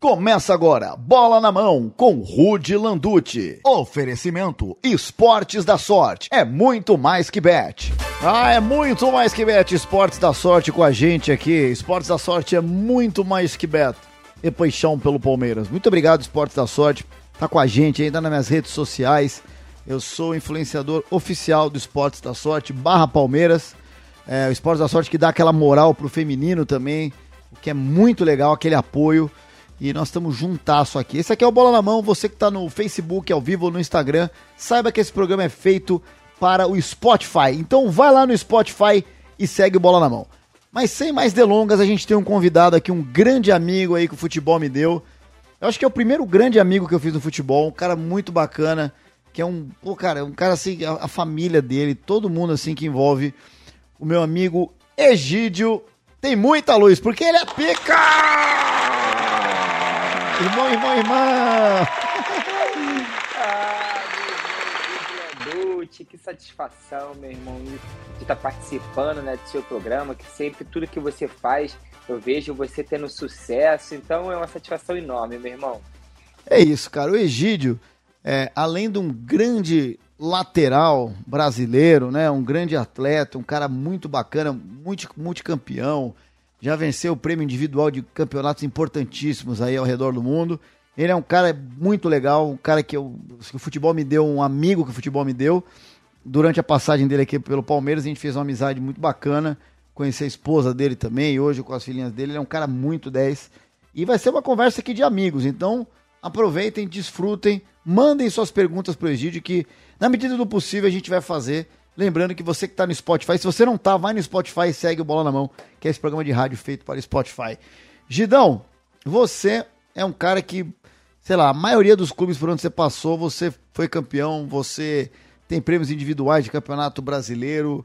Começa agora, bola na mão com Rude Landucci. Oferecimento Esportes da Sorte. É muito mais que bet. Ah, é muito mais que bet. Esportes da Sorte com a gente aqui. Esportes da Sorte é muito mais que bet. E paixão pelo Palmeiras. Muito obrigado, Esportes da Sorte. Tá com a gente ainda nas minhas redes sociais. Eu sou influenciador oficial do Esportes da Sorte, barra Palmeiras. É, o Esportes da Sorte que dá aquela moral pro feminino também, o que é muito legal, aquele apoio. E nós estamos juntasso aqui. Esse aqui é o Bola na Mão. Você que está no Facebook, ao vivo ou no Instagram, saiba que esse programa é feito para o Spotify. Então vai lá no Spotify e segue o Bola na Mão. Mas sem mais delongas, a gente tem um convidado aqui, um grande amigo aí que o futebol me deu. Eu acho que é o primeiro grande amigo que eu fiz no futebol, um cara muito bacana, que é um, pô, cara, um cara assim, a, a família dele, todo mundo assim que envolve o meu amigo Egídio tem muita luz, porque ele é pica! Irmão, irmão, irmã! ah, que satisfação, meu irmão, de estar tá participando né, do seu programa, que sempre tudo que você faz, eu vejo você tendo sucesso, então é uma satisfação enorme, meu irmão. É isso, cara. O Egídio, é, além de um grande lateral brasileiro, né, um grande atleta, um cara muito bacana, multi, multicampeão, já venceu o prêmio individual de campeonatos importantíssimos aí ao redor do mundo. Ele é um cara muito legal, um cara que, eu, que o futebol me deu, um amigo que o futebol me deu. Durante a passagem dele aqui pelo Palmeiras, a gente fez uma amizade muito bacana. Conheci a esposa dele também, hoje com as filhinhas dele. Ele é um cara muito 10. E vai ser uma conversa aqui de amigos. Então, aproveitem, desfrutem, mandem suas perguntas para o Egídio, que na medida do possível a gente vai fazer Lembrando que você que está no Spotify, se você não tá, vai no Spotify e segue o Bola na Mão, que é esse programa de rádio feito para o Spotify. Gidão, você é um cara que, sei lá, a maioria dos clubes por onde você passou, você foi campeão, você tem prêmios individuais de campeonato brasileiro.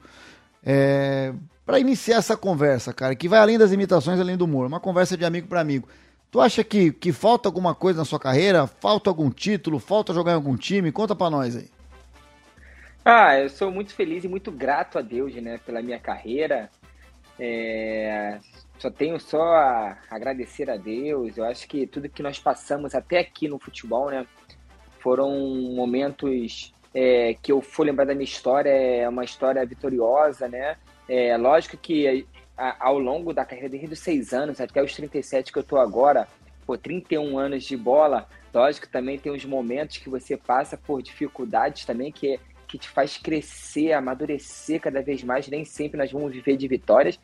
É, para iniciar essa conversa, cara, que vai além das imitações, além do humor, uma conversa de amigo para amigo. Tu acha que, que falta alguma coisa na sua carreira? Falta algum título? Falta jogar em algum time? Conta pra nós aí. Ah, eu sou muito feliz e muito grato a Deus, né, pela minha carreira. É, só tenho só a agradecer a Deus. Eu acho que tudo que nós passamos até aqui no futebol, né, foram momentos é, que eu for lembrar da minha história, é uma história vitoriosa, né? É lógico que a, ao longo da carreira, desde os seis anos até os 37 que eu tô agora, por 31 anos de bola, lógico também tem os momentos que você passa por dificuldades também, que é que te faz crescer, amadurecer cada vez mais. Nem sempre nós vamos viver de vitórias,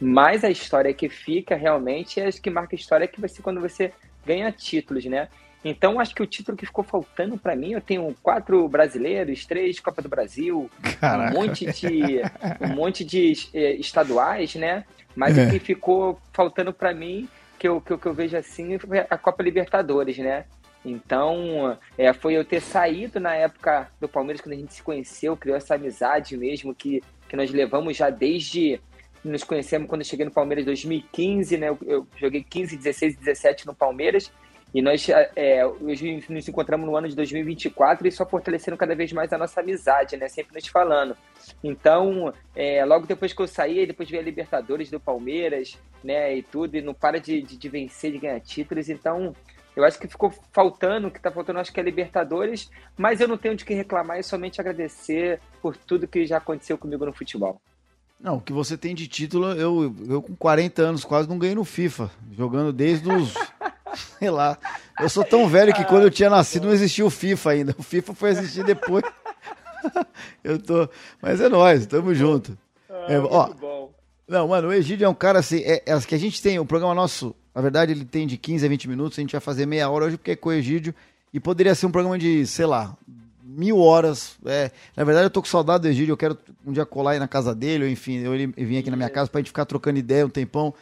mas a história que fica realmente é a que marca a história que vai ser quando você ganha títulos, né? Então, acho que o título que ficou faltando para mim, eu tenho quatro brasileiros, três Copa do Brasil, Caraca. um monte de um monte de eh, estaduais, né? Mas é. o que ficou faltando para mim, que eu, que eu, que eu vejo assim, foi a Copa Libertadores, né? Então, é, foi eu ter saído na época do Palmeiras, quando a gente se conheceu, criou essa amizade mesmo que, que nós levamos já desde. Nos conhecemos quando eu cheguei no Palmeiras em 2015, né? Eu, eu joguei 15, 16 17 no Palmeiras. E nós é, hoje nos encontramos no ano de 2024 e só fortalecendo cada vez mais a nossa amizade, né? Sempre nos falando. Então, é, logo depois que eu saí, depois veio a Libertadores do Palmeiras, né? E tudo, e não para de, de, de vencer, de ganhar títulos. Então, eu acho que ficou faltando, o que está faltando acho que é Libertadores, mas eu não tenho de que reclamar e somente agradecer por tudo que já aconteceu comigo no futebol. Não, o que você tem de título, eu, eu com 40 anos quase não ganhei no FIFA, jogando desde os. sei lá. Eu sou tão velho que quando eu tinha nascido não existia o FIFA ainda. O FIFA foi existir depois. eu tô. Mas é nóis, tamo junto. Ah, é, ó, bom. Não, mano, o Egídio é um cara assim. É, é, que a gente tem, o programa nosso na verdade, ele tem de 15 a 20 minutos, a gente vai fazer meia hora hoje porque é coegídio e poderia ser um programa de, sei lá, mil horas. É, na verdade, eu tô com saudade do Egídio, eu quero um dia colar aí na casa dele, ou enfim, eu, ele vim aqui na minha casa pra gente ficar trocando ideia um tempão.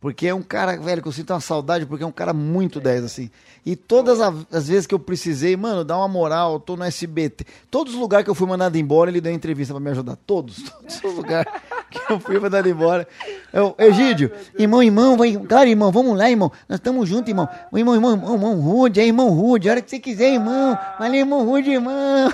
Porque é um cara, velho, que eu sinto uma saudade, porque é um cara muito 10, assim. E todas as vezes que eu precisei, mano, dá uma moral, tô no SBT. Todos os lugares que eu fui mandado embora, ele deu entrevista pra me ajudar. Todos, todos os lugares que eu fui mandado embora. Eu, Egídio, irmão, irmão, vai, claro, irmão, vamos lá, irmão. Nós estamos juntos, irmão. Irmão, irmão, irmão, irmão Rude, é irmão Rude, a hora que você quiser, irmão. Valeu, irmão Rude, irmão.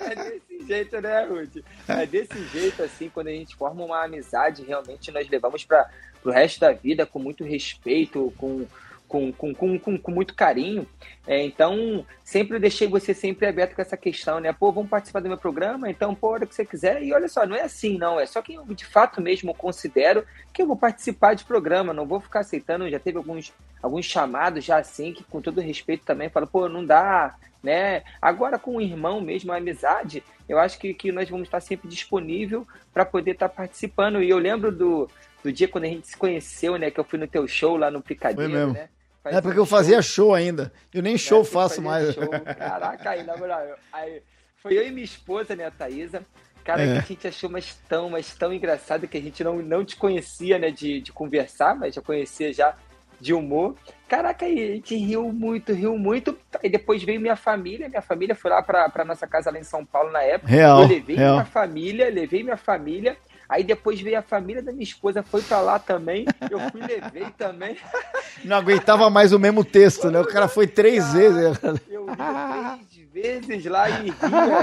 É desse jeito, né, Rude? É desse jeito, assim, quando a gente forma uma amizade, realmente nós levamos pra pro resto da vida com muito respeito, com, com, com, com, com muito carinho. É, então, sempre deixei você sempre aberto com essa questão, né? Pô, vamos participar do meu programa? Então, pô, hora que você quiser. E olha só, não é assim, não. É só que eu de fato mesmo considero que eu vou participar de programa, não vou ficar aceitando. Já teve alguns, alguns chamados já assim, que com todo respeito também, falo, pô, não dá, né? Agora com o irmão mesmo, a amizade, eu acho que, que nós vamos estar sempre disponível para poder estar participando. E eu lembro do, do dia quando a gente se conheceu, né? Que eu fui no teu show lá no Picadeiro, né? É porque eu fazia show ainda. Eu nem show faço mais. Show. Caraca, aí, na moral. Aí, foi eu e minha esposa, né, a Thaisa. Cara, é. que a gente achou mas tão, mas tão engraçado que a gente não, não te conhecia, né, de, de conversar, mas já conhecia já de humor. Caraca, aí a gente riu muito, riu muito. E depois veio minha família. Minha família foi lá pra, pra nossa casa lá em São Paulo na época. Real, eu levei real. minha família, levei minha família. Aí depois veio a família da minha esposa, foi pra lá também. Eu fui levei também. Não aguentava mais o mesmo texto, né? O cara foi três vezes. Eu ia três vezes lá e ria.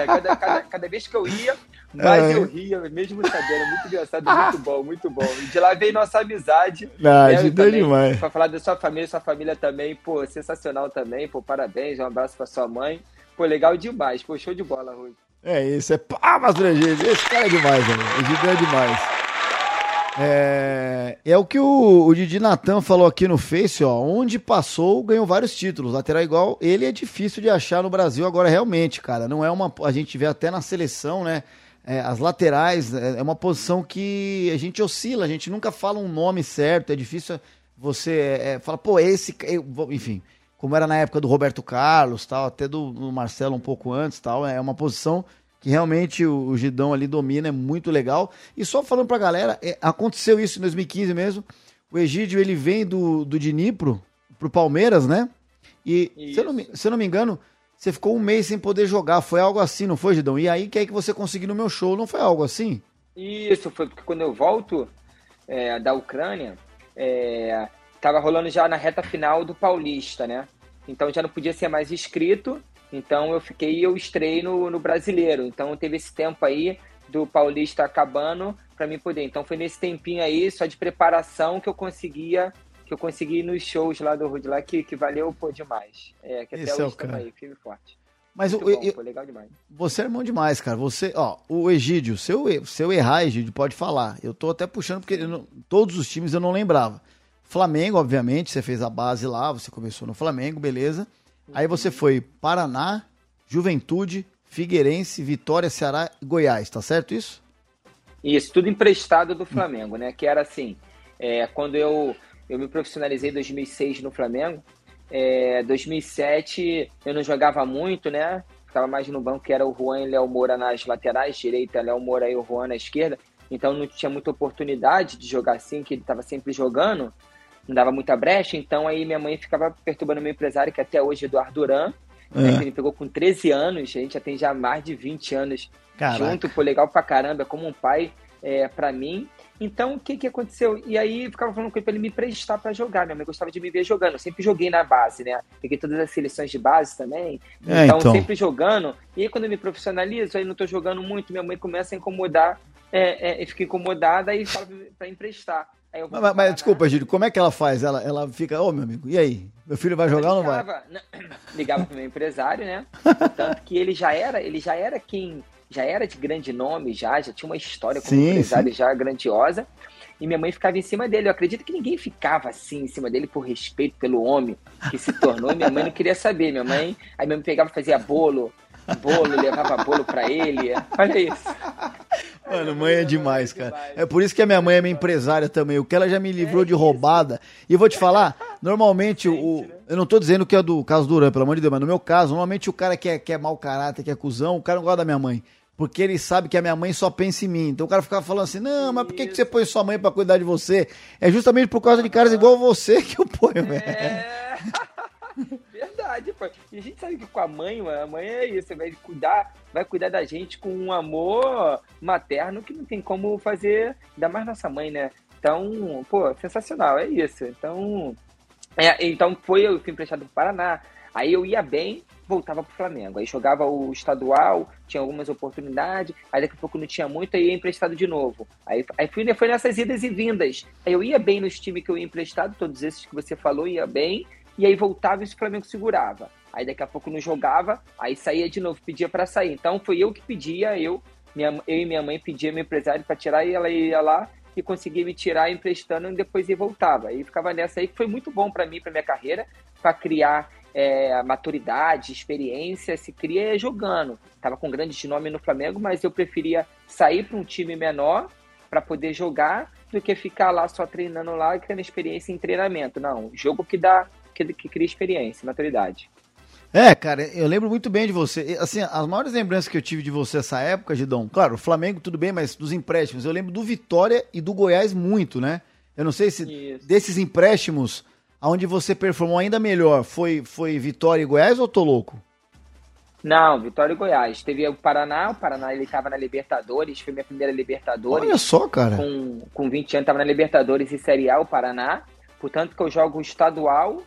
Cada, cada, cada vez que eu ia, mais é. eu ria, mesmo sabendo. Muito engraçado, muito bom, muito bom. E de lá veio nossa amizade. Não, né, ajudou demais. Pra falar da sua família, sua família também, pô, sensacional também. Pô, parabéns, um abraço pra sua mãe. Pô, legal demais. Pô, show de bola, Rui. É isso, é palmas pra gente. Esse cara é demais, velho. O Didi é demais. É, é o que o, o Didi Natan falou aqui no Face, ó. Onde passou, ganhou vários títulos. Lateral igual, ele é difícil de achar no Brasil agora, realmente, cara. Não é uma. A gente vê até na seleção, né? É, as laterais é, é uma posição que a gente oscila, a gente nunca fala um nome certo, é difícil você é, é, falar, pô, esse. enfim como era na época do Roberto Carlos, tal, até do, do Marcelo um pouco antes, tal. É uma posição que realmente o, o Gidão ali domina, é muito legal. E só falando pra galera, é, aconteceu isso em 2015 mesmo. O Egídio, ele vem do, do Dnipro pro Palmeiras, né? E, se eu, não, se eu não me engano, você ficou um mês sem poder jogar. Foi algo assim, não foi, Gidão? E aí, que é que você conseguiu no meu show? Não foi algo assim? Isso, foi porque quando eu volto é, da Ucrânia, é, tava rolando já na reta final do Paulista, né? Então já não podia ser mais inscrito. Então eu fiquei eu estrei no, no brasileiro. Então teve esse tempo aí do Paulista acabando para mim poder. Então foi nesse tempinho aí, só de preparação, que eu conseguia que eu consegui ir nos shows lá do Rude lá, que, que valeu pô, demais. É, que até Esse hoje é aí, firme forte. Mas o, bom, eu, foi legal demais. Você é irmão demais, cara. Você, ó, o Egídio, se eu, se eu errar, Egídio, pode falar. Eu tô até puxando, porque não, todos os times eu não lembrava. Flamengo, obviamente, você fez a base lá, você começou no Flamengo, beleza. Aí você foi Paraná, Juventude, Figueirense, Vitória, Ceará e Goiás, tá certo isso? Isso, tudo emprestado do Flamengo, né? Que era assim, é, quando eu, eu me profissionalizei em 2006 no Flamengo, é, 2007 eu não jogava muito, né? Ficava mais no banco, que era o Juan e Léo Moura nas laterais, direita, Léo Moura e o Juan na esquerda. Então não tinha muita oportunidade de jogar assim, que ele estava sempre jogando não dava muita brecha, então aí minha mãe ficava perturbando meu empresário, que até hoje é Eduardo Duran, é. né, que ele pegou com 13 anos, a gente já tem já mais de 20 anos Caraca. junto, foi legal pra caramba, como um pai é, para mim. Então, o que que aconteceu? E aí, ficava falando com ele pra ele me prestar para jogar. Minha mãe gostava de me ver jogando. Eu sempre joguei na base, né? Peguei todas as seleções de base também. É, então, então, sempre jogando. E aí, quando eu me profissionalizo, aí não tô jogando muito, minha mãe começa a incomodar, é, é, fica incomodada e fala pra emprestar mas, mas, desculpa, Gílio, como é que ela faz? Ela, ela fica, ô oh, meu amigo, e aí? Meu filho vai jogar ligava, ou não vai? Ligava pro meu empresário, né? Tanto que ele já era, ele já era quem, já era de grande nome, já, já tinha uma história como sim, empresário sim. já grandiosa. E minha mãe ficava em cima dele. Eu acredito que ninguém ficava assim em cima dele por respeito pelo homem que se tornou. minha mãe não queria saber. Minha mãe, aí minha mãe pegava e fazia bolo, bolo, levava bolo para ele. Olha isso. Mano, mãe é demais, cara. É por isso que a minha mãe é minha empresária também. O que ela já me livrou de roubada. E vou te falar, normalmente o. Eu não tô dizendo que é do caso do Duran, pelo amor de Deus, mas no meu caso, normalmente o cara que é, que é mau caráter, que é cuzão, o cara não gosta da minha mãe. Porque ele sabe que a minha mãe só pensa em mim. Então o cara ficava falando assim: não, mas por que, que você põe sua mãe para cuidar de você? É justamente por causa de caras igual você que eu ponho, velho. É. E a gente sabe que com a mãe, a mãe é isso, vai cuidar, vai cuidar da gente com um amor materno que não tem como fazer, ainda mais nossa mãe, né? Então, pô, sensacional, é isso. Então, é, então foi, eu fui emprestado pro Paraná. Aí eu ia bem, voltava pro Flamengo. Aí jogava o estadual, tinha algumas oportunidades, aí daqui a pouco não tinha muito, aí ia emprestado de novo. Aí, aí fui, foi nessas idas e vindas. Aí eu ia bem nos times que eu ia emprestado, todos esses que você falou, ia bem, e aí voltava e o Flamengo segurava. Aí daqui a pouco não jogava, aí saía de novo, pedia para sair. Então foi eu que pedia, eu, minha, eu e minha mãe pedia meu empresário para tirar e ela ia lá e conseguia me tirar emprestando e depois ia voltava. E ficava nessa aí que foi muito bom para mim, para minha carreira, para criar é, maturidade, experiência, se cria jogando. Tava com grandes nome no Flamengo, mas eu preferia sair para um time menor para poder jogar do que ficar lá só treinando lá e criando experiência em treinamento. Não, jogo que dá, que, que cria experiência, maturidade. É, cara, eu lembro muito bem de você. Assim, as maiores lembranças que eu tive de você nessa época, Gidão, claro, o Flamengo tudo bem, mas dos empréstimos, eu lembro do Vitória e do Goiás muito, né? Eu não sei se Isso. desses empréstimos, aonde você performou ainda melhor, foi, foi Vitória e Goiás ou tô louco? Não, Vitória e Goiás. Teve o Paraná, o Paraná ele tava na Libertadores, foi minha primeira Libertadores. Olha só, cara. Com, com 20 anos tava na Libertadores e Série A, o Paraná. Portanto que eu jogo estadual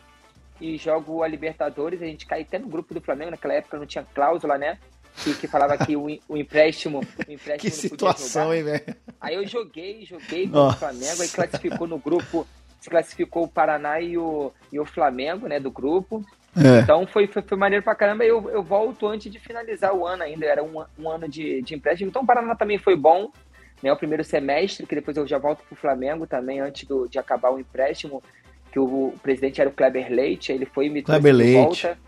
e jogo a Libertadores, a gente cai até no grupo do Flamengo, naquela época não tinha cláusula, né? Que, que falava que o, o empréstimo, o empréstimo que situação, hein, velho? Aí eu joguei, joguei com o Flamengo, aí classificou no grupo, se classificou o Paraná e o, e o Flamengo, né, do grupo. É. Então foi, foi, foi, maneiro pra caramba. Eu, eu volto antes de finalizar o ano ainda, era um, um ano de, de empréstimo. Então o Paraná também foi bom, né? O primeiro semestre, que depois eu já volto pro Flamengo também, antes do, de acabar o empréstimo que o, presidente era o Kleber Leite, ele foi e me trouxe Kleber de Leite. volta.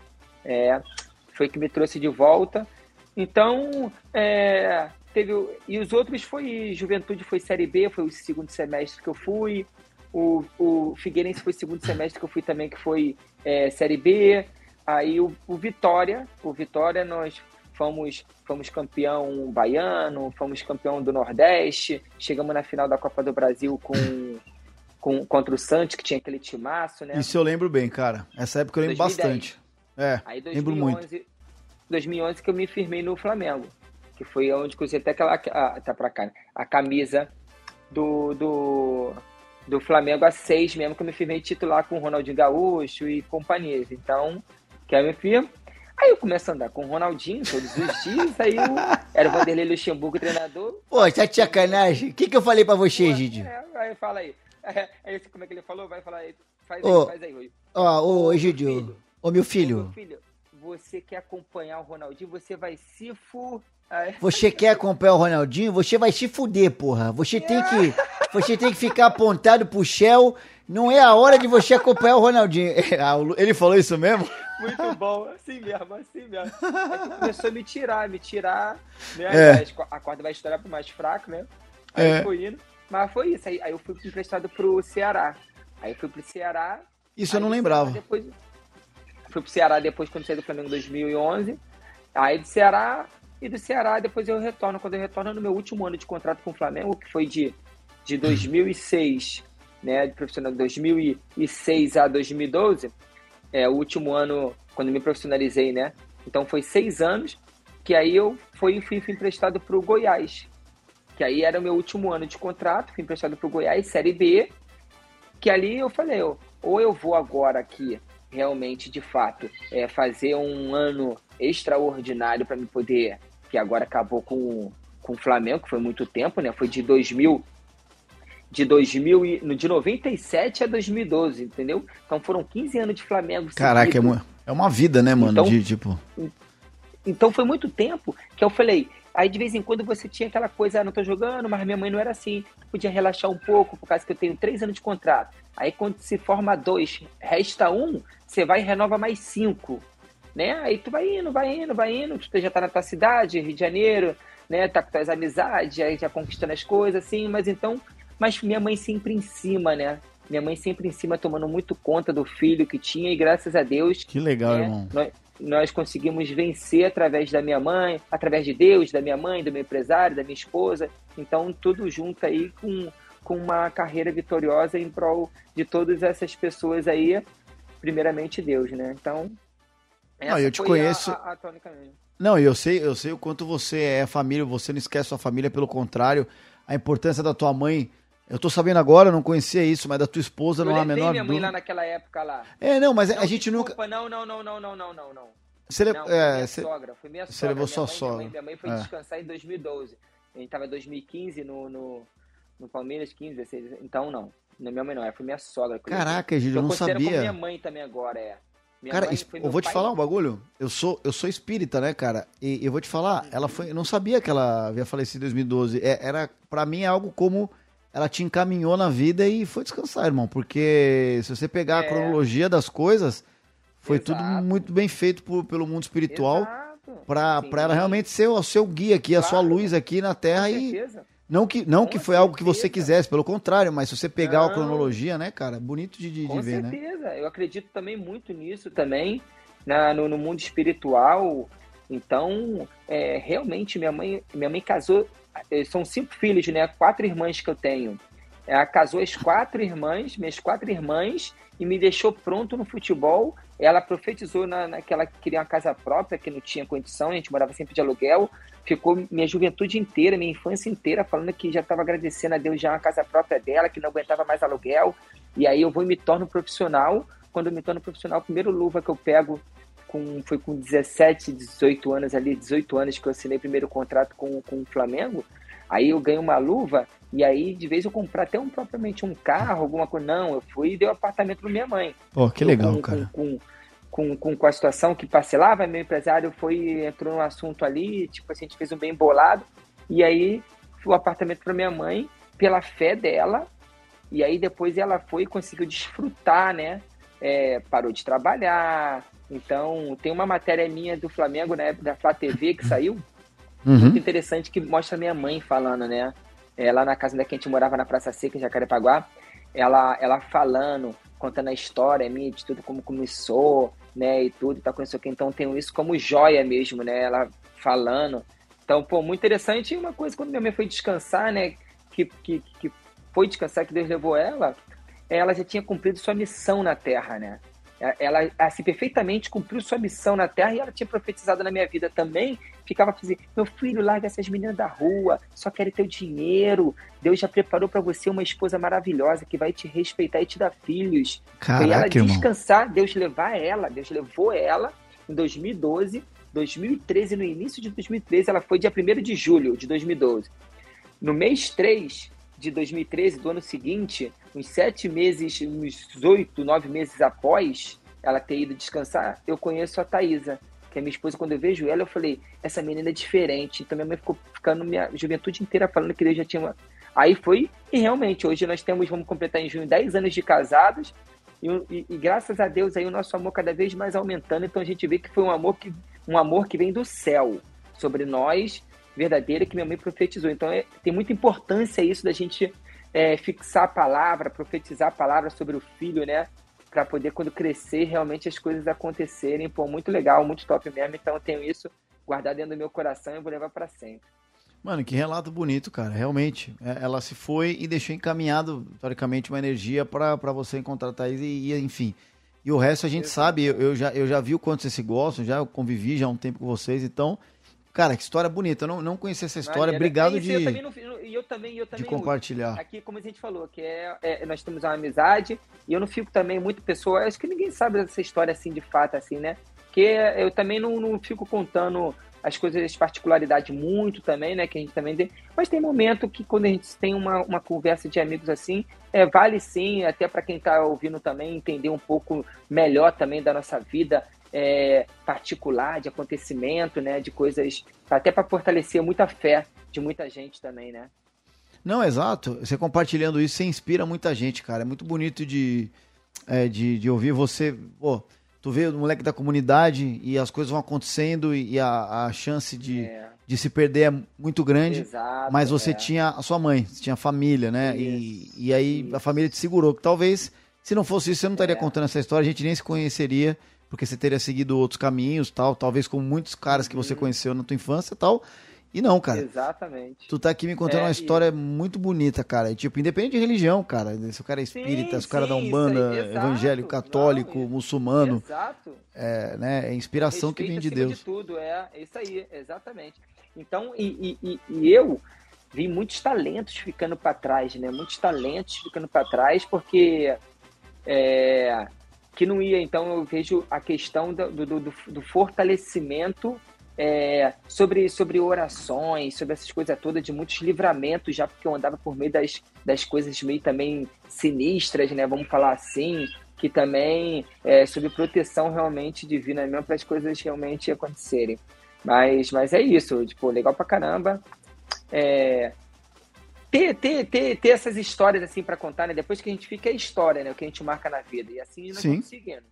É, foi que me trouxe de volta. Então, é, teve. E os outros foi. Juventude foi Série B, foi o segundo semestre que eu fui. O, o Figueirense foi o segundo semestre que eu fui também, que foi é, Série B. Aí o, o Vitória, o Vitória nós fomos, fomos campeão baiano, fomos campeão do Nordeste, chegamos na final da Copa do Brasil com com, contra o Santos, que tinha aquele timaço, né? Isso eu lembro bem, cara. Essa época eu lembro 2010. bastante. É, Aí, 2011, lembro muito. 2011 que eu me firmei no Flamengo, que foi onde usei até aquela, a, tá pra cá, a camisa do, do, do Flamengo a 6 mesmo, que eu me firmei titular com o Ronaldinho Gaúcho e companhias. Então, que eu me firmo. Aí eu começo a andar com o Ronaldinho todos os dias, aí eu, era o Vanderlei Luxemburgo treinador. Pô, tá de sacanagem. O que, que eu falei pra você, Gidio? É, aí fala aí. É, é isso, como é que ele falou? Vai falar aí. Faz aí, faz aí, Rui. Ó, ô, Egidio. Ô, meu filho. Ô, meu filho, você quer acompanhar o Ronaldinho, você vai se fu... Você quer acompanhar o Ronaldinho, você vai se fuder, porra. Você tem que, você tem que ficar apontado pro Shell. Não é a hora de você acompanhar o Ronaldinho. Ah, ele falou isso mesmo? Muito bom, assim mesmo, assim mesmo. Aí começou a me tirar, me tirar, né? É. A corda vai estourar pro mais fraco, né? Aí é. foi indo. Mas foi isso. Aí, aí eu fui emprestado pro Ceará. Aí eu fui pro Ceará. Isso eu não lembrava. Depois, fui pro Ceará depois quando saí do Flamengo em 2011. Aí do Ceará e do Ceará depois eu retorno. Quando eu retorno no meu último ano de contrato com o Flamengo, que foi de, de 2006, né, de profissional de 2006 a 2012, é o último ano quando me profissionalizei, né? Então foi seis anos que aí eu fui, fui, fui emprestado para o Goiás que aí era o meu último ano de contrato, fui emprestado para o Goiás, Série B, que ali eu falei, ou eu vou agora aqui realmente, de fato, é, fazer um ano extraordinário para me poder, que agora acabou com, com o Flamengo, que foi muito tempo, né? Foi de 2000 de 2000 de 97 a 2012, entendeu? Então foram 15 anos de Flamengo. Caraca, é uma, é uma vida, né, mano? Então, de, tipo... então foi muito tempo que eu falei, Aí de vez em quando você tinha aquela coisa, ah, não tô jogando, mas minha mãe não era assim. Podia relaxar um pouco, por causa que eu tenho três anos de contrato. Aí quando se forma dois, resta um, você vai e renova mais cinco. Né? Aí tu vai indo, vai indo, vai indo, tu já tá na tua cidade, Rio de Janeiro, né? Tá com tuas amizades, aí já conquistando as coisas, assim, mas então. Mas minha mãe sempre em cima, né? Minha mãe sempre em cima, tomando muito conta do filho que tinha, e graças a Deus. Que legal, né? irmão. Nós, nós conseguimos vencer através da minha mãe, através de Deus, da minha mãe, do meu empresário, da minha esposa. Então, tudo junto aí com, com uma carreira vitoriosa em prol de todas essas pessoas aí, primeiramente Deus, né? Então, não, eu te conheço. A, a, a não, eu sei, eu sei o quanto você é família, você não esquece sua família, pelo contrário, a importância da tua mãe eu tô sabendo agora, não conhecia isso, mas da tua esposa eu não há a menor minha mãe lá naquela época lá. É, não, mas não, a gente desculpa, nunca... Não, não, não, não, não, não, não, não. Você le... não, é, minha você... sogra, foi minha você levou sua sogra. Minha, minha mãe foi é. descansar em 2012. A gente tava em 2015 no, no, no Palmeiras, 15, 16, então não. minha mãe não, ela foi minha sogra. Caraca, Gil, eu não sabia. minha mãe também agora, é. Minha cara, eu vou te falar um bagulho. Eu sou, eu sou espírita, né, cara? E eu vou te falar, uhum. ela foi. Eu não sabia que ela havia falecido em 2012. É, era, para mim, é algo como ela te encaminhou na vida e foi descansar, irmão. Porque se você pegar é. a cronologia das coisas, foi Exato. tudo muito bem feito por, pelo mundo espiritual. Para ela realmente ser o seu guia aqui, claro. a sua luz aqui na Terra. e Não que, não que foi certeza. algo que você quisesse, pelo contrário, mas se você pegar não. a cronologia, né, cara, bonito de, de, Com ver, né? Com certeza, eu acredito também muito nisso também, na, no, no mundo espiritual. Então, é, realmente, minha mãe, minha mãe casou são cinco filhos, né? Quatro irmãs que eu tenho. Ela casou as quatro irmãs, minhas quatro irmãs, e me deixou pronto no futebol. Ela profetizou na, que queria uma casa própria, que não tinha condição, a gente morava sempre de aluguel. Ficou minha juventude inteira, minha infância inteira, falando que já estava agradecendo a Deus já uma casa própria dela, que não aguentava mais aluguel. E aí eu vou e me torno profissional. Quando eu me torno profissional, a primeira luva que eu pego com, foi com 17, 18 anos ali, 18 anos que eu assinei o primeiro contrato com, com o Flamengo. Aí eu ganhei uma luva e aí de vez eu comprar até um, propriamente um carro, alguma coisa. Não, eu fui e dei o um apartamento para minha mãe. Pô, que legal, com, cara. Com, com, com, com, a situação que parcelava, meu empresário foi, entrou no assunto ali, tipo assim, a gente fez um bem bolado. E aí o apartamento para minha mãe, pela fé dela. E aí depois ela foi e conseguiu desfrutar, né? É, parou de trabalhar, então, tem uma matéria minha do Flamengo, né, da Flá TV, que saiu, uhum. muito interessante, que mostra minha mãe falando, né? É, lá na casa onde a gente morava, na Praça Seca, em Jacarepaguá, ela, ela falando, contando a história minha, de tudo como começou, né, e tudo, tá com isso aqui. Então, tenho isso como joia mesmo, né? Ela falando. Então, pô, muito interessante. E uma coisa, quando minha mãe foi descansar, né, que, que, que foi descansar, que Deus levou ela, ela já tinha cumprido sua missão na Terra, né? Ela assim perfeitamente cumpriu sua missão na Terra e ela tinha profetizado na minha vida também. Ficava dizendo: meu filho, larga essas meninas da rua, só querem teu dinheiro. Deus já preparou para você uma esposa maravilhosa que vai te respeitar e te dar filhos. Caraca, e ela irmão. descansar, Deus levar ela, Deus levou ela em 2012, 2013, no início de 2013, ela foi dia 1 de julho de 2012. No mês 3 de 2013, do ano seguinte, uns sete meses, uns oito, nove meses após ela ter ido descansar, eu conheço a Thaisa, que é minha esposa. Quando eu vejo ela, eu falei, essa menina é diferente. Então minha mãe ficou ficando minha juventude inteira falando que Deus já tinha uma... Aí foi, e realmente, hoje nós temos, vamos completar em junho, 10 anos de casados, e, e, e, graças a Deus aí o nosso amor cada vez mais aumentando. Então a gente vê que foi um amor que, um amor que vem do céu sobre nós, verdadeira, que minha mãe profetizou. Então é, tem muita importância isso da gente é, fixar a palavra, profetizar a palavra sobre o filho, né? Para poder, quando crescer, realmente as coisas acontecerem. Pô, muito legal, muito top mesmo. Então, eu tenho isso guardado dentro do meu coração e vou levar para sempre. Mano, que relato bonito, cara. Realmente. É, ela se foi e deixou encaminhado, teoricamente, uma energia para você encontrar a Thaís e, e, enfim. E o resto a gente Exato. sabe, eu, eu, já, eu já vi o quanto vocês se gostam, já convivi já há um tempo com vocês, então Cara, que história bonita. Eu não, não conhecia essa história. Obrigado de, eu também não, eu também, eu também de compartilhar. Aqui, como a gente falou, que é, é, nós temos uma amizade e eu não fico também muito pessoa. Acho que ninguém sabe dessa história assim de fato, assim, né? Que eu também não, não fico contando as coisas, as particularidades muito também, né? Que a gente também tem. Mas tem momento que quando a gente tem uma, uma conversa de amigos assim, é, vale sim, até para quem está ouvindo também, entender um pouco melhor também da nossa vida, é, particular, de acontecimento, né? De coisas, até para fortalecer muita fé de muita gente também, né? Não, exato. Você compartilhando isso, você inspira muita gente, cara. É muito bonito de, é, de, de, ouvir você. Pô, tu vê o moleque da comunidade e as coisas vão acontecendo e a, a chance de, é. de se perder é muito grande. Exato, mas você é. tinha a sua mãe, você tinha a família, né? Isso, e, e aí isso. a família te segurou. Que talvez, se não fosse isso, você não estaria é. contando essa história, a gente nem se conheceria porque você teria seguido outros caminhos, tal, talvez com muitos caras que você uhum. conheceu na tua infância, tal. E não, cara. Exatamente. Tu tá aqui me contando é, uma história muito bonita, cara. E, tipo, independente de religião, cara. Se o cara é espírita, sim, se o cara é da Umbanda, aí, evangélico, católico, não, muçulmano. Exato. É, né, é inspiração Respeito que vem de Deus. De tudo, é, é isso aí, exatamente. Então, e, e, e eu vi muitos talentos ficando para trás, né? Muitos talentos ficando para trás, porque é, que não ia. Então, eu vejo a questão do, do, do, do fortalecimento é, sobre, sobre orações, sobre essas coisas todas, de muitos livramentos, já porque eu andava por meio das, das coisas meio também sinistras, né? Vamos falar assim, que também é sobre proteção realmente divina mesmo para as coisas realmente acontecerem. Mas, mas é isso, tipo, legal pra caramba. É, ter, ter, ter, ter essas histórias assim para contar, né? Depois que a gente fica é história, né? O que a gente marca na vida. E assim nós Sim. seguindo.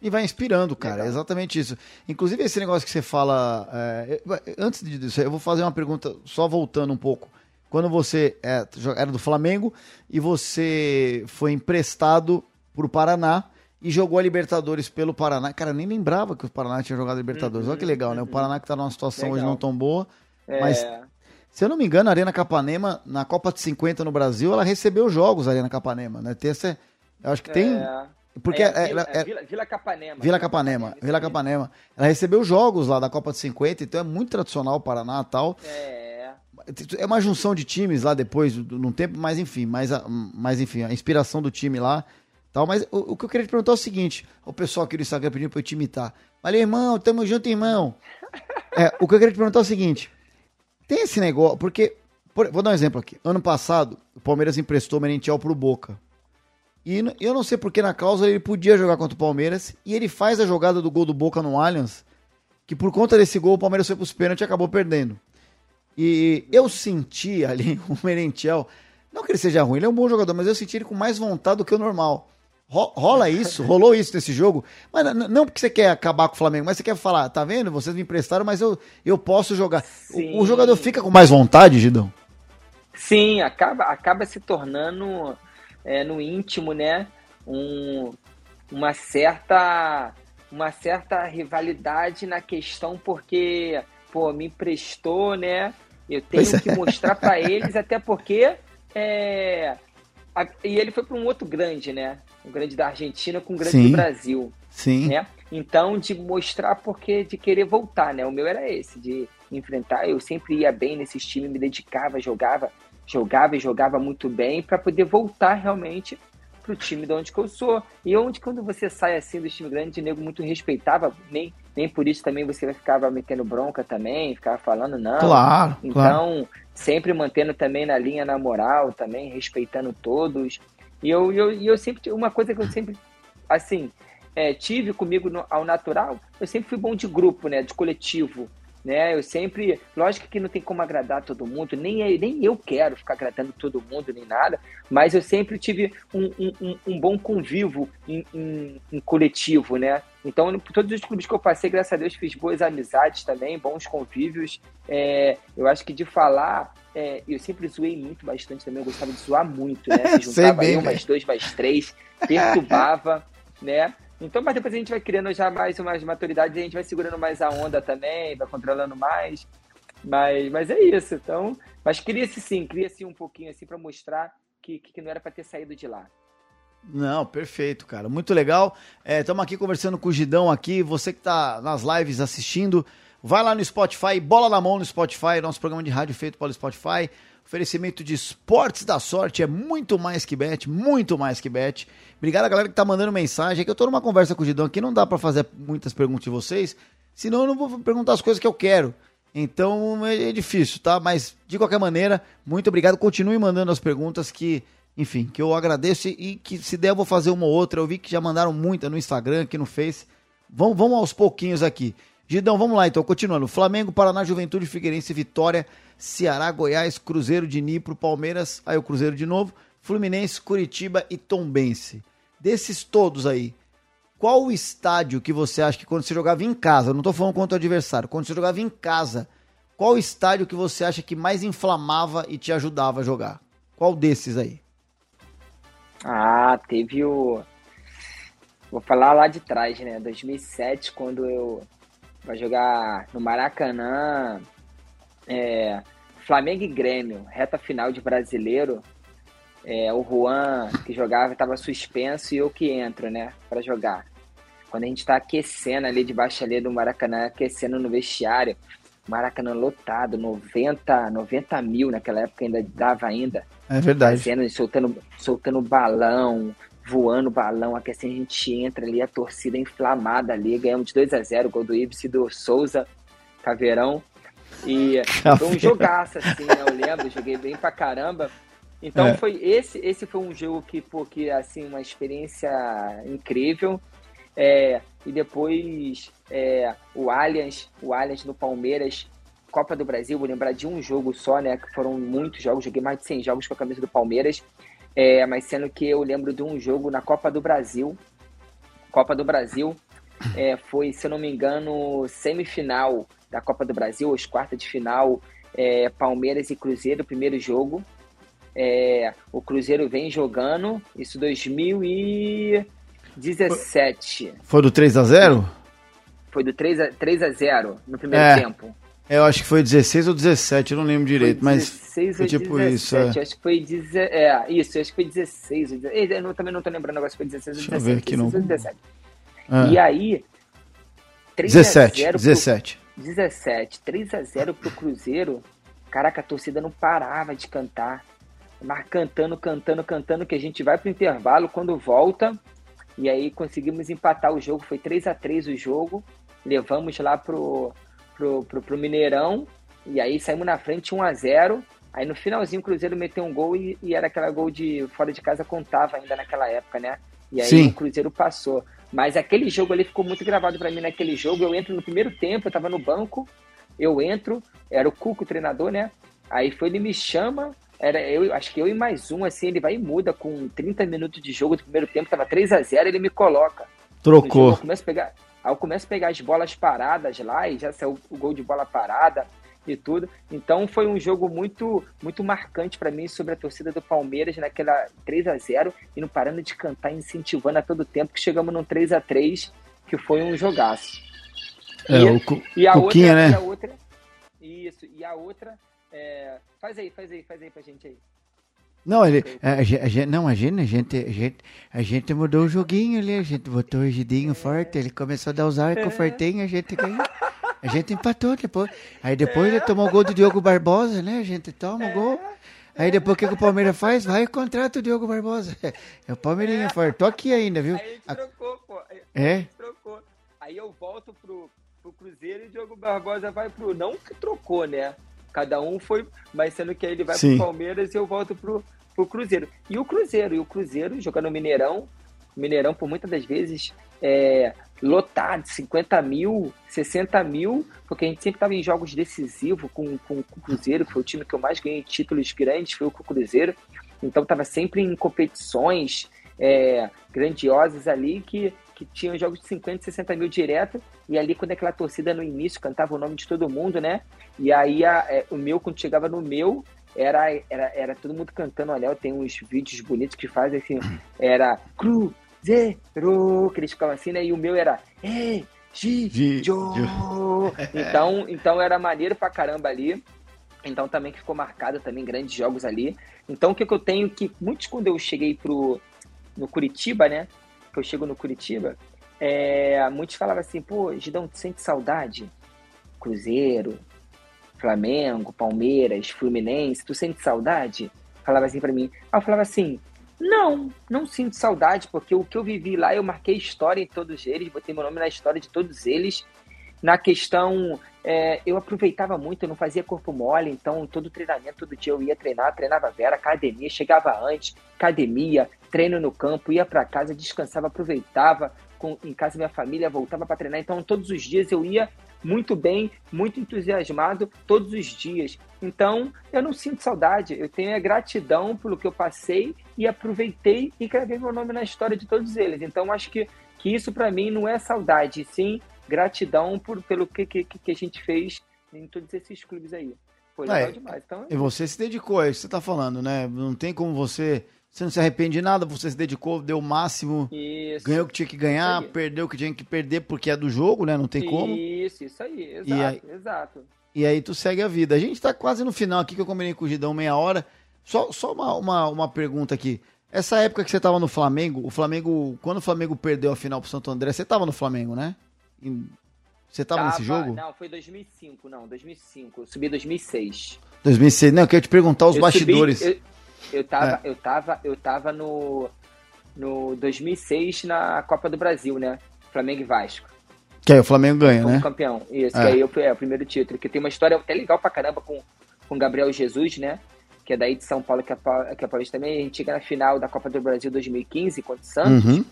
E vai inspirando, cara. Legal. É exatamente isso. Inclusive, esse negócio que você fala. é, antes disso, eu vou fazer uma pergunta, só voltando um pouco. Quando você é, era do Flamengo e você foi emprestado pro Paraná e jogou a Libertadores pelo Paraná. Cara, eu nem lembrava que o Paraná tinha jogado a Libertadores. Olha que legal, né? O Paraná que tá numa situação hoje Legal. não tão boa. É, Mas Se eu não me engano, a Arena Capanema, na Copa de 50 no Brasil, ela recebeu jogos, a Arena Capanema, né? Tem essa, eu acho que tem. é, porque é, é- Vila, é- é Vila, Vila Capanema. Vila Capanema, Vila Capanema. Ela recebeu jogos lá da Copa de 50, então é muito tradicional o Paraná e tal. É, É uma junção de times lá depois, num tempo, mas enfim, mas, a- mas enfim, a inspiração do time lá. Tal, mas o, o que eu queria te perguntar é o seguinte: o pessoal aqui do Instagram pediu pra eu te imitar. Valeu, irmão, tamo junto, irmão. É, o que eu queria te perguntar é o seguinte: tem esse negócio, porque. por- vou dar um exemplo aqui. Ano passado, o Palmeiras emprestou o Merentiel pro Boca. E eu não sei porque na cláusula ele podia jogar contra o Palmeiras. E ele faz a jogada do gol do Boca no Allianz. Que por conta desse gol o Palmeiras foi pros pênaltis e acabou perdendo. E eu senti ali o Merentiel. Não que ele seja ruim, ele é um bom jogador, mas eu senti ele com mais vontade do que o normal. Ro- Rola isso, rolou isso nesse jogo. Mas não porque você quer acabar com o Flamengo, mas você quer falar, tá vendo? Vocês me emprestaram, mas eu, eu posso jogar. O, o jogador fica com mais vontade, Gidão? Sim, acaba, acaba se tornando é, no íntimo, né? Um, uma certa uma certa rivalidade na questão porque pô me emprestou, né? Eu tenho Pois é. que mostrar para eles até porque é, e ele foi para um outro grande, né? Um grande da Argentina com um grande Sim. do Brasil Sim. né? Então, de mostrar porque de querer voltar, né? O meu era esse, de enfrentar. Eu sempre ia bem nesses times, me dedicava, jogava, jogava e jogava muito bem para poder voltar realmente pro time de onde que eu sou. E onde quando você sai assim do time grande, o nego muito respeitava, nem, nem por isso também você ficava metendo bronca também, ficava falando não. Claro, claro. Então, sempre mantendo também na linha na moral, também respeitando todos. E eu, eu, eu sempre, uma coisa que eu sempre, assim, é, tive comigo no- ao natural, eu sempre fui bom de grupo, né, de coletivo. Né? Eu sempre, lógico que não tem como agradar todo mundo, nem, eu- nem eu quero ficar agradando todo mundo, nem nada, mas eu sempre tive um, um, um- um bom convívio em, em- em coletivo, né? Então, todos os clubes que eu passei, graças a Deus, fiz boas amizades também, bons convívios. É, eu acho que de falar, é, eu sempre zoei muito bastante também, eu gostava de zoar muito, né? Se juntava bem, eu, velho. mais dois, mais três, perturbava, né? Então, mas depois a gente vai criando já mais umas maturidades, a gente vai segurando mais a onda também, vai controlando mais. Mas, mas é isso. Então, mas cria-se sim, cria-se um pouquinho assim para mostrar que, que não era para ter saído de lá. Não, perfeito, cara. Muito legal. Estamos aqui conversando com o Gidão aqui. Você que tá nas lives assistindo, vai lá no Spotify, bola na mão no Spotify, nosso programa de rádio feito pelo Spotify. Oferecimento de esportes da sorte é muito mais que bet, muito mais que bet. Obrigado a galera que tá mandando mensagem. É que eu tô numa conversa com o Gidão aqui, não dá para fazer muitas perguntas de vocês, senão eu não vou perguntar as coisas que eu quero. Então é é difícil, tá? Mas de qualquer maneira, muito obrigado. Continue mandando as perguntas que, enfim, que eu agradeço e que se der eu vou fazer uma ou outra. Eu vi que já mandaram muita no Instagram, aqui no Face. Vamos, vamos aos pouquinhos aqui. Gidão, vamos lá então, continuando. Flamengo, Paraná, Juventude, Figueirense, Vitória, Ceará, Goiás, Cruzeiro de Nipro, Palmeiras, aí o Cruzeiro de novo, Fluminense, Curitiba e Tombense. Desses todos aí, qual o estádio que você acha que quando você jogava em casa, não tô falando contra o adversário, quando você jogava em casa, qual o estádio que você acha que mais inflamava e te ajudava a jogar? Qual desses aí? Ah, teve o. Vou falar lá de trás, né? 2007, quando eu vai jogar no Maracanã, é, Flamengo e Grêmio, reta final de brasileiro. É, o Juan, que jogava, estava suspenso e eu que entro, né, para jogar. Quando a gente tá aquecendo ali debaixo ali do Maracanã, aquecendo no vestiário, Maracanã lotado, 90, 90 mil naquela época ainda dava ainda É verdade. fazendo, soltando, soltando balão, voando balão, aqui assim a gente entra ali, a torcida inflamada ali, ganhamos de 2 a 0 gol do Ibis e do Souza, Caveirão. E foi um jogaço, assim, né? Eu lembro, joguei bem pra caramba. Então é. foi esse, esse foi um jogo que, pô, que assim, uma experiência incrível. É, e depois é, o Allianz, o Allianz no Palmeiras, Copa do Brasil, vou lembrar de um jogo só, né? Que foram muitos jogos, joguei mais de 100 jogos com a camisa do Palmeiras. É, mas sendo que eu lembro de um jogo na Copa do Brasil. Copa do Brasil é, foi, se eu não me engano, semifinal da Copa do Brasil, as quartas de final, é, Palmeiras e Cruzeiro, primeiro jogo. É, o Cruzeiro vem jogando, isso 2017. Foi do 3 a 0 Foi do 3 a, 3 a 0 no primeiro é. Eu acho que foi 16 ou 17, eu não lembro direito, foi 16 mas foi tipo 17, isso. É. Acho que foi 10, é, isso, acho que foi 16. Eu também não tô lembrando agora se foi 16 ou 17. Deixa eu ver aqui 16 não. 17. Ah. E aí 3 17, a 0 17. Pro, 17, 3 a 0 pro Cruzeiro. Caraca, a torcida não parava de cantar. Mas cantando, cantando, cantando, que a gente vai pro intervalo, quando volta, e aí conseguimos empatar o jogo, foi 3 a 3 o jogo, levamos lá pro, pro, pro, pro Mineirão, e aí saímos na frente 1 a 0 Aí no finalzinho o Cruzeiro meteu um gol e, e, era aquela gol de fora de casa, contava ainda naquela época, né? E aí Sim. o Cruzeiro passou. Mas aquele jogo ali ficou muito gravado para mim naquele jogo. Eu entro no primeiro tempo, eu tava no banco, eu entro, era o Cuco o treinador, né? Aí foi, ele me chama, era eu, acho que eu e mais um, assim, ele vai e muda com 30 minutos de jogo do primeiro tempo, tava 3 a 0 ele me coloca. Trocou. eu começo a pegar, aí eu começo a pegar as bolas paradas lá e já saiu o gol de bola parada e tudo. Então foi um jogo muito muito marcante para mim sobre a torcida do Palmeiras naquela 3 a 0 e não parando de cantar, incentivando a todo tempo que chegamos num 3 a 3 que foi um jogaço. É, e, o e a Cuquinha, outra, né? E a outra, isso, e a outra é, faz aí, faz aí, faz aí pra gente aí. Não, ele, a, a, não, a gente, a gente, a gente, a gente mudou o joguinho ali, a gente botou o Gidinho é. forte, ele começou a dar os arcos é. fortinho, a gente ganhou. A gente empatou depois. Aí depois é. ele tomou o gol do Diogo Barbosa, né? A gente toma o gol. Aí depois o que, que o Palmeiras faz? Vai e contrata o Diogo Barbosa. É o Palmeirinha é. forte. Tô aqui ainda, viu? Aí a gente trocou, pô. É? trocou. Aí eu volto pro, pro Cruzeiro e o Diogo Barbosa vai pro. Não que trocou, né? Cada um foi, mas sendo que aí ele vai Sim. pro Palmeiras e eu volto pro, pro Cruzeiro. E o Cruzeiro, e o Cruzeiro jogando no Mineirão, Mineirão por muitas das vezes é, lotado, 50 mil, 60 mil, porque a gente sempre estava em jogos decisivos com, com, com, o Cruzeiro, que foi o time que eu mais ganhei títulos grandes, foi o Cruzeiro. Então estava sempre em competições é, grandiosas ali que, que tinham jogos de 50, 60 mil direto. E ali, quando aquela torcida no início cantava o nome de todo mundo, né? E aí a, é, o meu, quando chegava no meu, era, era, era todo mundo cantando. Olha, eu tenho uns vídeos bonitos que fazem assim: era Cru, zero, que eles ficavam assim, né? E o meu era, ei, Gijo. Então, então era maneiro pra caramba ali. Então também que ficou marcado também grandes jogos ali. Então o que, que eu tenho que muitos quando eu cheguei pro no Curitiba, né? Que eu chego no Curitiba, é, muitos falavam assim, pô, Gidão, tu sente saudade? Cruzeiro, Flamengo, Palmeiras, Fluminense, tu sente saudade? Falava assim para mim. Aí eu falava assim, não, não sinto saudade, porque o que eu vivi lá, eu marquei história em todos eles, botei meu nome na história de todos eles. Na questão, é, eu aproveitava muito, eu não fazia corpo mole, então todo treinamento, todo dia eu ia treinar, treinava Vera, academia, chegava antes, academia, treino no campo, ia para casa, descansava, aproveitava, com, em casa minha família, voltava para treinar, então todos os dias eu ia muito bem, muito entusiasmado todos os dias. Então, eu não sinto saudade, eu tenho a gratidão pelo que eu passei e aproveitei e gravei meu nome na história de todos eles. Então, acho que, que isso para mim não é saudade, sim gratidão por, pelo que, que, que a gente fez em todos esses clubes aí. Foi legal é, demais. Então, e você se dedicou, é isso que você está falando, né? Não tem como você você não se arrepende de nada, você se dedicou, deu o máximo, isso, ganhou o que tinha que ganhar, perdeu o que tinha que perder porque é do jogo, né? Não tem como. Isso, isso aí, exato, e aí, exato. E aí tu segue a vida. A gente tá quase no final aqui, que eu combinei com o Gidão meia hora. Só, só uma, uma, uma pergunta aqui. Essa época que você tava no Flamengo, o Flamengo, quando o Flamengo perdeu a final pro Santo André, você tava no Flamengo, né? Você tava, tava nesse jogo? Não, foi 2005, não, 2005. Eu subi 2006. 2006, não, eu queria te perguntar os eu bastidores. Subi, eu eu tava, é. eu tava, eu tava no, no 2006 na Copa do Brasil, né? Flamengo e Vasco. Que aí o Flamengo ganha, como né? campeão. Isso, É. que aí eu- é o primeiro título. Que tem uma história até legal pra caramba com com Gabriel Jesus, né? Que é daí de São Paulo, que é, que é paulista também. A gente chega na final da Copa do Brasil 2015 contra o Santos. Uhum.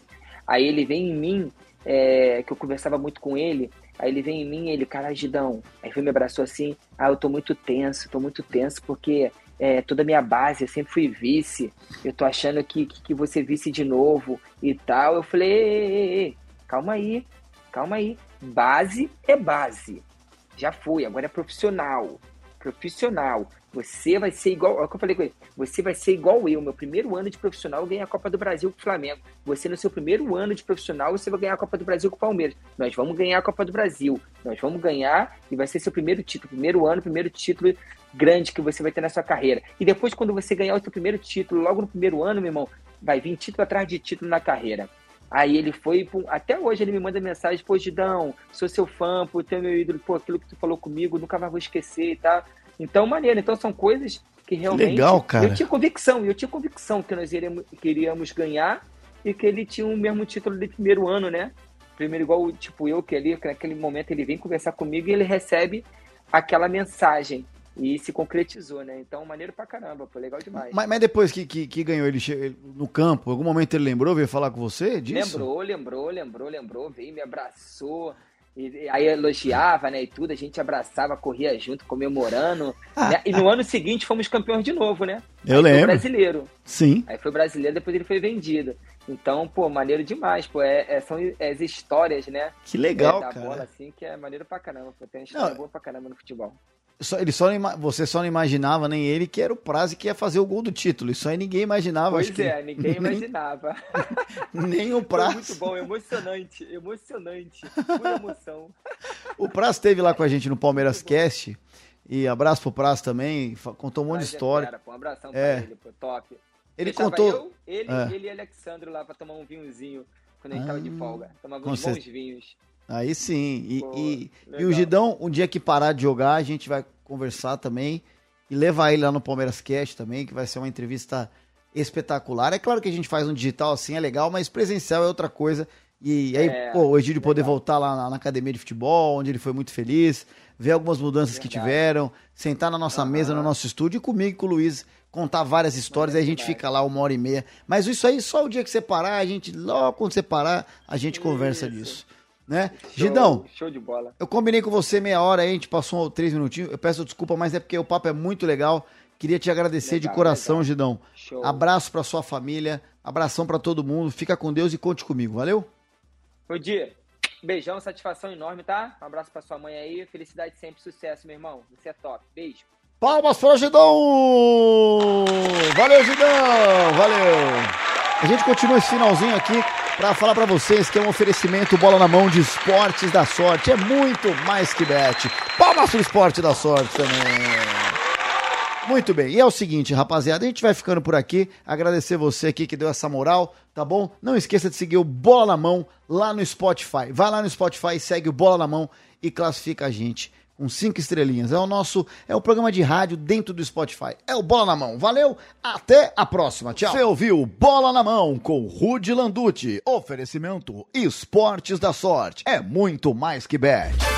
Aí ele vem em mim, é, que eu conversava muito com ele. Aí ele vem em mim, ele, cara, Gidão. Aí foi me abraçou assim. Ah, eu tô muito tenso, tô muito tenso, porque é, toda a minha base, eu sempre fui vice. Eu tô achando que, que, que você vice de novo e tal. Eu falei, ei, ei, ei, calma aí, calma aí. Base é base. Já foi, agora é profissional. Profissional. Você vai ser igual. Olha o que eu falei com ele. Você vai ser igual eu. Meu primeiro ano de profissional, eu ganhei a Copa do Brasil com o Flamengo. Você, no seu primeiro ano de profissional, você vai ganhar a Copa do Brasil com o Palmeiras. Nós vamos ganhar a Copa do Brasil. Nós vamos ganhar e vai ser seu primeiro título. Primeiro ano, primeiro título grande que você vai ter na sua carreira. E depois, quando você ganhar o seu primeiro título, logo no primeiro ano, meu irmão, vai vir título atrás de título na carreira. Aí ele foi, até hoje ele me manda mensagem, pô, Gidão, sou seu fã, pô, é meu ídolo, pô, aquilo que tu falou comigo, nunca mais vou esquecer e tal. Então, maneiro. Então, são coisas que realmente. legal, cara. Eu tinha convicção, eu tinha convicção que nós iremos, queríamos ganhar e que ele tinha o mesmo título de primeiro ano, né? Primeiro, igual, tipo, eu, que ali, que naquele momento ele vem conversar comigo e ele recebe aquela mensagem. E se concretizou, né? Então, maneiro pra caramba, pô, legal demais. Mas, mas depois que, que, que ganhou ele, ele no campo, em algum momento ele lembrou, veio falar com você disso? Lembrou, lembrou, lembrou, lembrou, veio, me abraçou. E, aí elogiava, né? E tudo, a gente abraçava, corria junto, comemorando. né? E no ano seguinte fomos campeões de novo, né? Eu Aí foi lembro. brasileiro. Sim. Aí foi brasileiro, depois ele foi vendido. Então, pô, maneiro demais, pô. É, é- são as histórias, né? Que legal, é, da cara. bola, assim, que é maneiro pra caramba. Pô. Tem uma história Não. boa pra caramba no futebol. Só- ele só você só não imaginava, nem ele, que era o prazo que ia fazer o gol do título. Isso aí ninguém imaginava. Pois acho que é, ninguém nem- imaginava. Nem o Foi prazo. muito bom, emocionante, emocionante. Pura emoção. O Prazo esteve lá com a gente no Palmeiras Cast. E abraço pro Prazo também. Contou um monte de é história. fera, pô, um abração É. pra ele, pô, top. Ele Deixava contou. Eu, ele, É. ele e Alexandre lá pra tomar um vinhozinho quando a gente tava de Ah, folga. Tomava uns bons vinhos. Aí sim. E, Pô, e- e o Gidão, um dia que parar de jogar, a gente vai conversar também. E levar ele lá no Palmeiras Cast também, que vai ser uma entrevista espetacular. É claro que a gente faz um digital assim, é legal, mas presencial é outra coisa. E aí, É, pô, o Egídio poder voltar lá na, na academia de futebol, onde ele foi muito feliz, ver algumas mudanças que tiveram, sentar na nossa Aham. mesa, no nosso estúdio, e comigo e com o Luiz contar várias histórias, aí a gente fica lá uma hora e meia. Mas isso aí, só o dia que você parar, a gente, logo quando você parar, a gente conversa Isso. disso. Né? Show, Gidão, Show de bola. eu combinei com você meia hora aí, a gente passou três minutinhos. Eu peço desculpa, mas é porque o papo é muito legal. Queria te agradecer de Legal, coração, legal. Gidão. Show. Abraço pra sua família, abração pra todo mundo. Fica com Deus e conte comigo, valeu? Bom dia. Beijão, satisfação enorme, tá? Um abraço pra sua mãe aí. Felicidade sempre, sucesso, meu irmão. Você é top. Beijo. Palmas para o Gidão! Valeu, Gidão! Valeu! A gente continua esse finalzinho aqui para falar para vocês que é um oferecimento bola na mão de esportes da sorte. É muito mais que bet. Palmas para o esporte da sorte também. Muito bem, e é o seguinte, rapaziada, a gente vai ficando por aqui. Agradecer você aqui que deu essa moral, tá bom? Não esqueça de seguir o Bola na Mão lá no Spotify. Vai lá no Spotify, segue o Bola na Mão e classifica a gente com cinco estrelinhas. É o nosso, é o programa de rádio dentro do Spotify. É o Bola na Mão. Valeu, até a próxima. Tchau. Você ouviu Bola na Mão com Rude Landucci. Oferecimento Esportes da Sorte. É muito mais que bet.